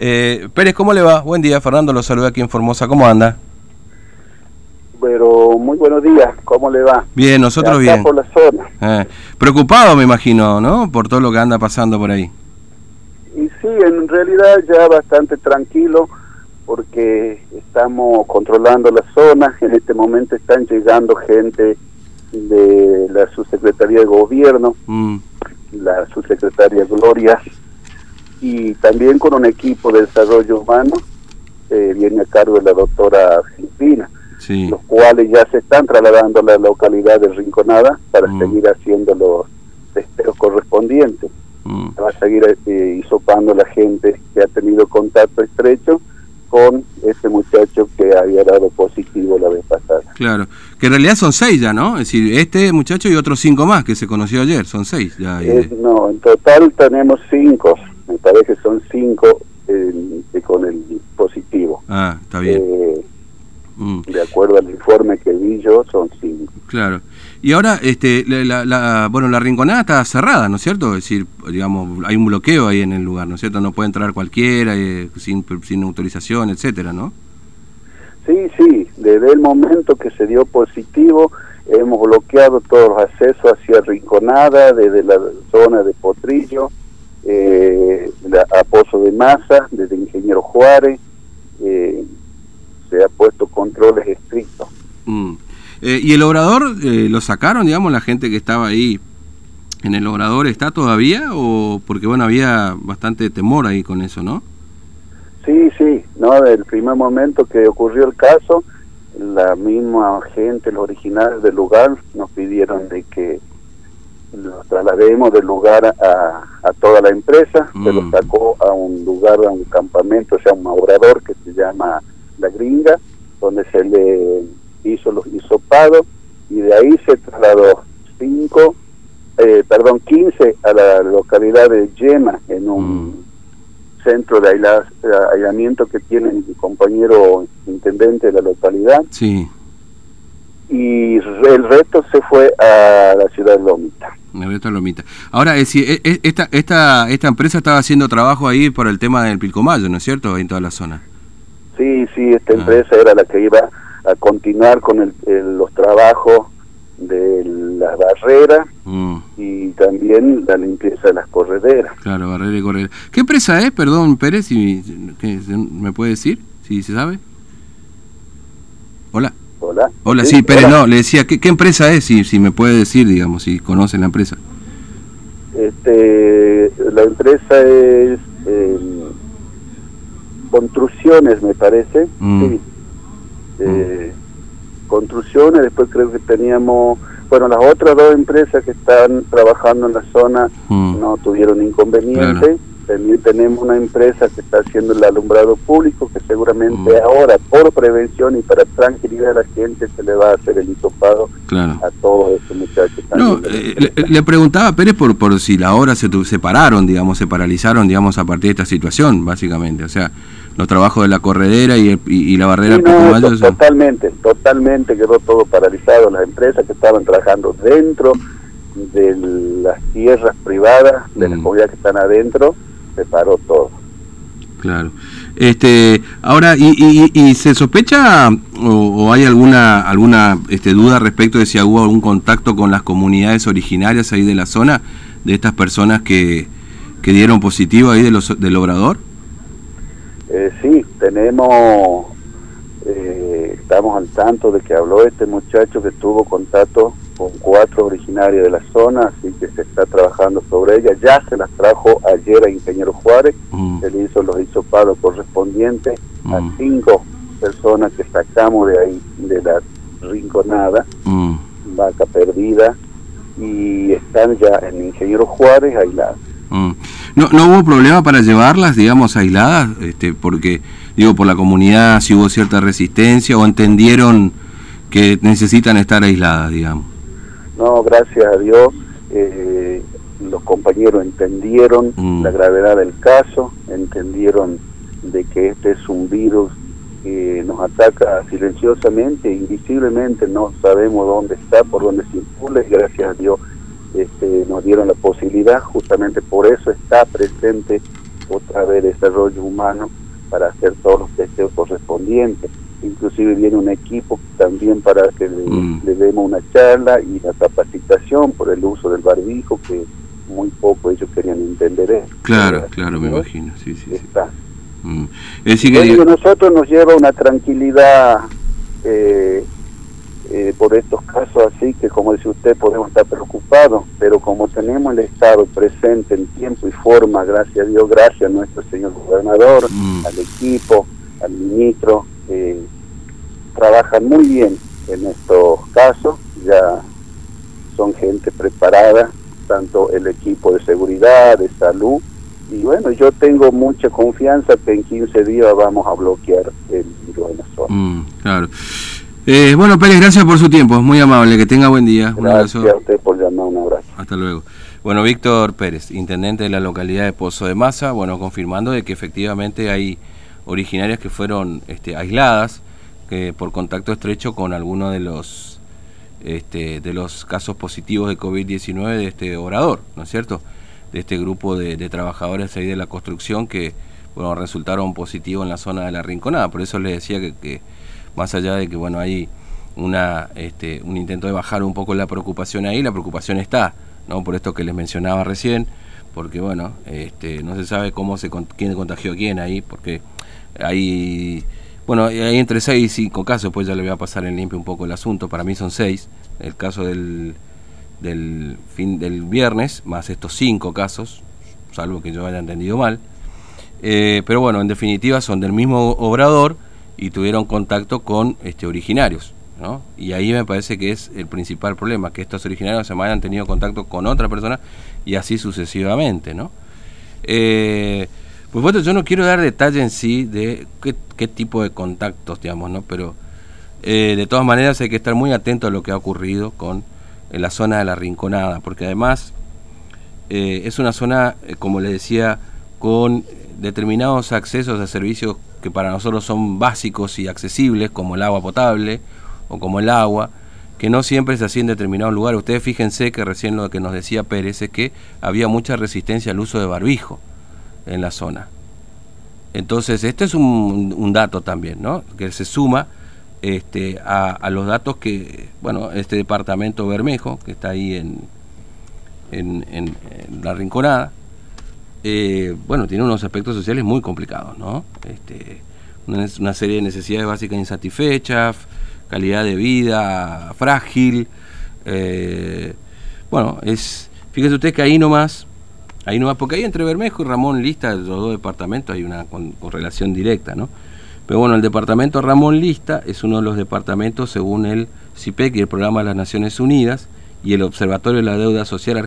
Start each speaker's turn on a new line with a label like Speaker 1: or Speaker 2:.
Speaker 1: Eh, Pérez, ¿cómo le va? Buen día, Fernando, lo saluda aquí en Formosa, ¿cómo anda?
Speaker 2: Pero muy buenos días, ¿cómo le va?
Speaker 1: Bien, nosotros bien.
Speaker 2: por la zona.
Speaker 1: Eh, preocupado, me imagino, ¿no? Por todo lo que anda pasando por ahí.
Speaker 2: Y sí, en realidad ya bastante tranquilo porque estamos controlando la zona. En este momento están llegando gente de la subsecretaría de gobierno,
Speaker 1: Mm,
Speaker 2: la subsecretaria Gloria, y también con un equipo de desarrollo humano eh, viene a cargo de la doctora Filipina,
Speaker 1: sí.
Speaker 2: los cuales ya se están trasladando a la localidad de Rinconada para
Speaker 1: Mm.
Speaker 2: seguir haciendo los testeos correspondientes.
Speaker 1: Mm,
Speaker 2: va a seguir eh, hisopando la gente que ha tenido contacto estrecho con ese muchacho que había dado positivo la vez pasada.
Speaker 1: claro. Que en realidad son seis ya, ¿no? Es decir, este muchacho y otros cinco más que se conoció ayer, son seis ya.
Speaker 2: Eh, no, en total tenemos cinco, me parece que son cinco eh, con el positivo.
Speaker 1: Ah, está bien.
Speaker 2: Eh,
Speaker 1: Mm,
Speaker 2: de acuerdo al informe que vi yo, son cinco.
Speaker 1: claro. Y ahora, este, la- la- bueno, la rinconada está cerrada, ¿no es cierto? Es decir, digamos, hay un bloqueo ahí en el lugar, ¿no es cierto? No puede entrar cualquiera, eh, sin, sin autorización, etcétera, ¿no?
Speaker 2: Sí, sí, desde el momento que se dio positivo, hemos bloqueado todos los accesos hacia Rinconada, desde la zona de Potrillo, eh, a Pozo de Masa, desde Ingeniero Juárez, eh, se ha puesto controles estrictos.
Speaker 1: Mm. Eh, ¿Y el obrador eh, lo sacaron, digamos, la gente que estaba ahí en el obrador está todavía? o Porque, bueno, había bastante temor ahí con eso, ¿no?
Speaker 2: Sí, sí, no, desde el primer momento que ocurrió el caso, la misma gente, los originales del lugar, nos pidieron de que los traslademos del lugar a, a toda la empresa, se
Speaker 1: Mm.
Speaker 2: los sacó a un lugar, a un campamento, o sea, un obrador que se llama La Gringa, donde se le hizo los hisopados y de ahí se trasladó cinco, eh, perdón, 15 a la localidad de Yema, en un
Speaker 1: Mm.
Speaker 2: centro de aisla- aislamiento que tiene mi compañero intendente de la localidad
Speaker 1: Sí,
Speaker 2: y el resto se fue a la ciudad de Lomita.
Speaker 1: Me resto lomita. Ahora, es decir, e- e- esta, esta, esta empresa estaba haciendo trabajo ahí por el tema del Pilcomayo, ¿no es cierto? En toda la zona.
Speaker 2: Sí, sí, esta
Speaker 1: Ah.
Speaker 2: empresa era la que iba a continuar con el- el- los trabajos de las barreras
Speaker 1: Mm,
Speaker 2: y también la limpieza de las correderas.
Speaker 1: claro, barrera y correr. ¿Qué empresa es, perdón, Pérez? Si, ¿qué- ¿Me puede decir? Si se sabe. Hola.
Speaker 2: Hola.
Speaker 1: Hola, sí, Pérez,
Speaker 2: hola.
Speaker 1: no, le decía, ¿qué, qué empresa es? Si, si me puede decir, digamos, si conocen la empresa.
Speaker 2: Este, la empresa es eh, Construcciones, me parece.
Speaker 1: Mm.
Speaker 2: Sí. Eh, Construcciones, después creo que teníamos, bueno, las otras dos empresas que están trabajando en la zona
Speaker 1: Mm.
Speaker 2: no tuvieron inconveniente.
Speaker 1: Claro.
Speaker 2: Tenemos una empresa que está haciendo el alumbrado público, que seguramente
Speaker 1: Mm.
Speaker 2: ahora, por prevención y para tranquilidad de la gente, se le va a hacer el hisopado
Speaker 1: Claro.
Speaker 2: a todos esos muchachos.
Speaker 1: No, eh, le, le preguntaba a Pérez por, por si la obra se, tu- se pararon, digamos, se paralizaron, digamos, a partir de esta situación, básicamente. O sea, los trabajos de la corredera y, el- y, y la barrera
Speaker 2: Sí, no, to- totalmente, totalmente quedó todo paralizado. Las empresas que estaban trabajando dentro de las tierras privadas, de las
Speaker 1: Mm.
Speaker 2: comunidades que están adentro, se paró todo.
Speaker 1: Claro. Este, ahora, ¿y, y, y se sospecha o, o hay alguna alguna este, duda respecto de si hubo algún contacto con las comunidades originarias ahí de la zona, de estas personas que, que dieron positivo ahí de los, del obrador?
Speaker 2: Eh, sí, tenemos, eh, estamos al tanto de que habló este muchacho que tuvo contacto con cuatro originarias de la zona, así que se está trabajando sobre ella. Ya se las trajo ayer a Ingeniero Juárez,
Speaker 1: Mm,
Speaker 2: se le hizo los hisopados correspondientes a
Speaker 1: Mm.
Speaker 2: cinco personas que sacamos de ahí, de la rinconada,
Speaker 1: mm.
Speaker 2: vaca perdida, y están ya en Ingeniero Juárez aisladas.
Speaker 1: Mm. No, no hubo problema para llevarlas, digamos, aisladas, este, porque, digo, por la comunidad si hubo cierta resistencia o entendieron que necesitan estar aisladas, digamos.
Speaker 2: No, gracias a Dios, eh, los compañeros entendieron
Speaker 1: Mm.
Speaker 2: la gravedad del caso, entendieron de que este es un virus que nos ataca silenciosamente, invisiblemente, no sabemos dónde está, por dónde circula, y gracias a Dios este, nos dieron la posibilidad, justamente por eso está presente otra vez desarrollo humano para hacer todos los testeos correspondientes. Inclusive viene un equipo también para que le, mm. demos una charla y la capacitación por el uso del barbijo, que muy poco ellos querían entender eso.
Speaker 1: Claro, claro, me imagino, sí, sí.
Speaker 2: Está. Mm. Es decir, nosotros nos lleva una tranquilidad eh, eh, por estos casos así que como dice usted podemos estar preocupados pero como tenemos el Estado presente en tiempo y forma gracias a Dios gracias a nuestro señor gobernador mm. al equipo al ministro eh, trabajan muy bien en estos casos ya son gente preparada tanto el equipo de seguridad de salud y bueno yo tengo mucha confianza que en 15 días vamos a bloquear el virus en la zona
Speaker 1: mm, claro eh, bueno, Pérez, gracias por su tiempo, es muy amable, que tenga buen día.
Speaker 2: Gracias a usted por llamar, un abrazo.
Speaker 1: Hasta luego. Bueno, Víctor Pérez, intendente de la localidad de Pozo de Maza, bueno, confirmando de que efectivamente hay originarias que fueron este, aisladas que por contacto estrecho con alguno de los este, de los casos positivos de COVID-19 de este orador, ¿no es cierto? De este grupo de, trabajadores ahí de la construcción que bueno, resultaron positivos en la zona de la Rinconada. Por eso les decía que más allá de que bueno hay una, este, un intento de bajar un poco la preocupación ahí, la preocupación está, ¿no? Por esto que les mencionaba recién, porque bueno, este, no se sabe cómo se quién contagió quién ahí, porque hay bueno, hay entre 6 y 5 casos, pues ya le voy a pasar en limpio un poco el asunto, para mí son 6, el caso del, del fin del viernes, más estos 5 casos, salvo que yo haya entendido mal, eh, pero bueno, en definitiva son del mismo obrador, y tuvieron contacto con este, originarios. ¿no? Y ahí me parece que es el principal problema, que estos originarios se hayan tenido contacto con otra persona y así sucesivamente. ¿no? Eh, pues bueno, yo no quiero dar detalle en sí de qué, tipo de contactos, digamos, ¿no? pero eh, de todas maneras hay que estar muy atento a lo que ha ocurrido con la zona de la Rinconada, porque además eh, es una zona, como le decía, con determinados accesos a servicios que para nosotros son básicos y accesibles, como el agua potable o como el agua, que no siempre es así en determinados lugares. Ustedes fíjense que recién lo que nos decía Pérez es que había mucha resistencia al uso de barbijo en la zona. Entonces, este es un, dato también, ¿no? Que se suma este, a, los datos que, bueno, este departamento Bermejo, que está ahí en, en, la Rinconada, eh, bueno, tiene unos aspectos sociales muy complicados, ¿no? Este, una, serie de necesidades básicas insatisfechas, calidad de vida frágil. Eh, bueno, es, fíjese usted que ahí nomás, ahí nomás, porque ahí entre Bermejo y Ramón Lista, los dos departamentos, hay una correlación directa, ¿no? Pero bueno, el departamento Ramón Lista es uno de los departamentos según el CIPEC y el Programa de las Naciones Unidas y el Observatorio de la Deuda Social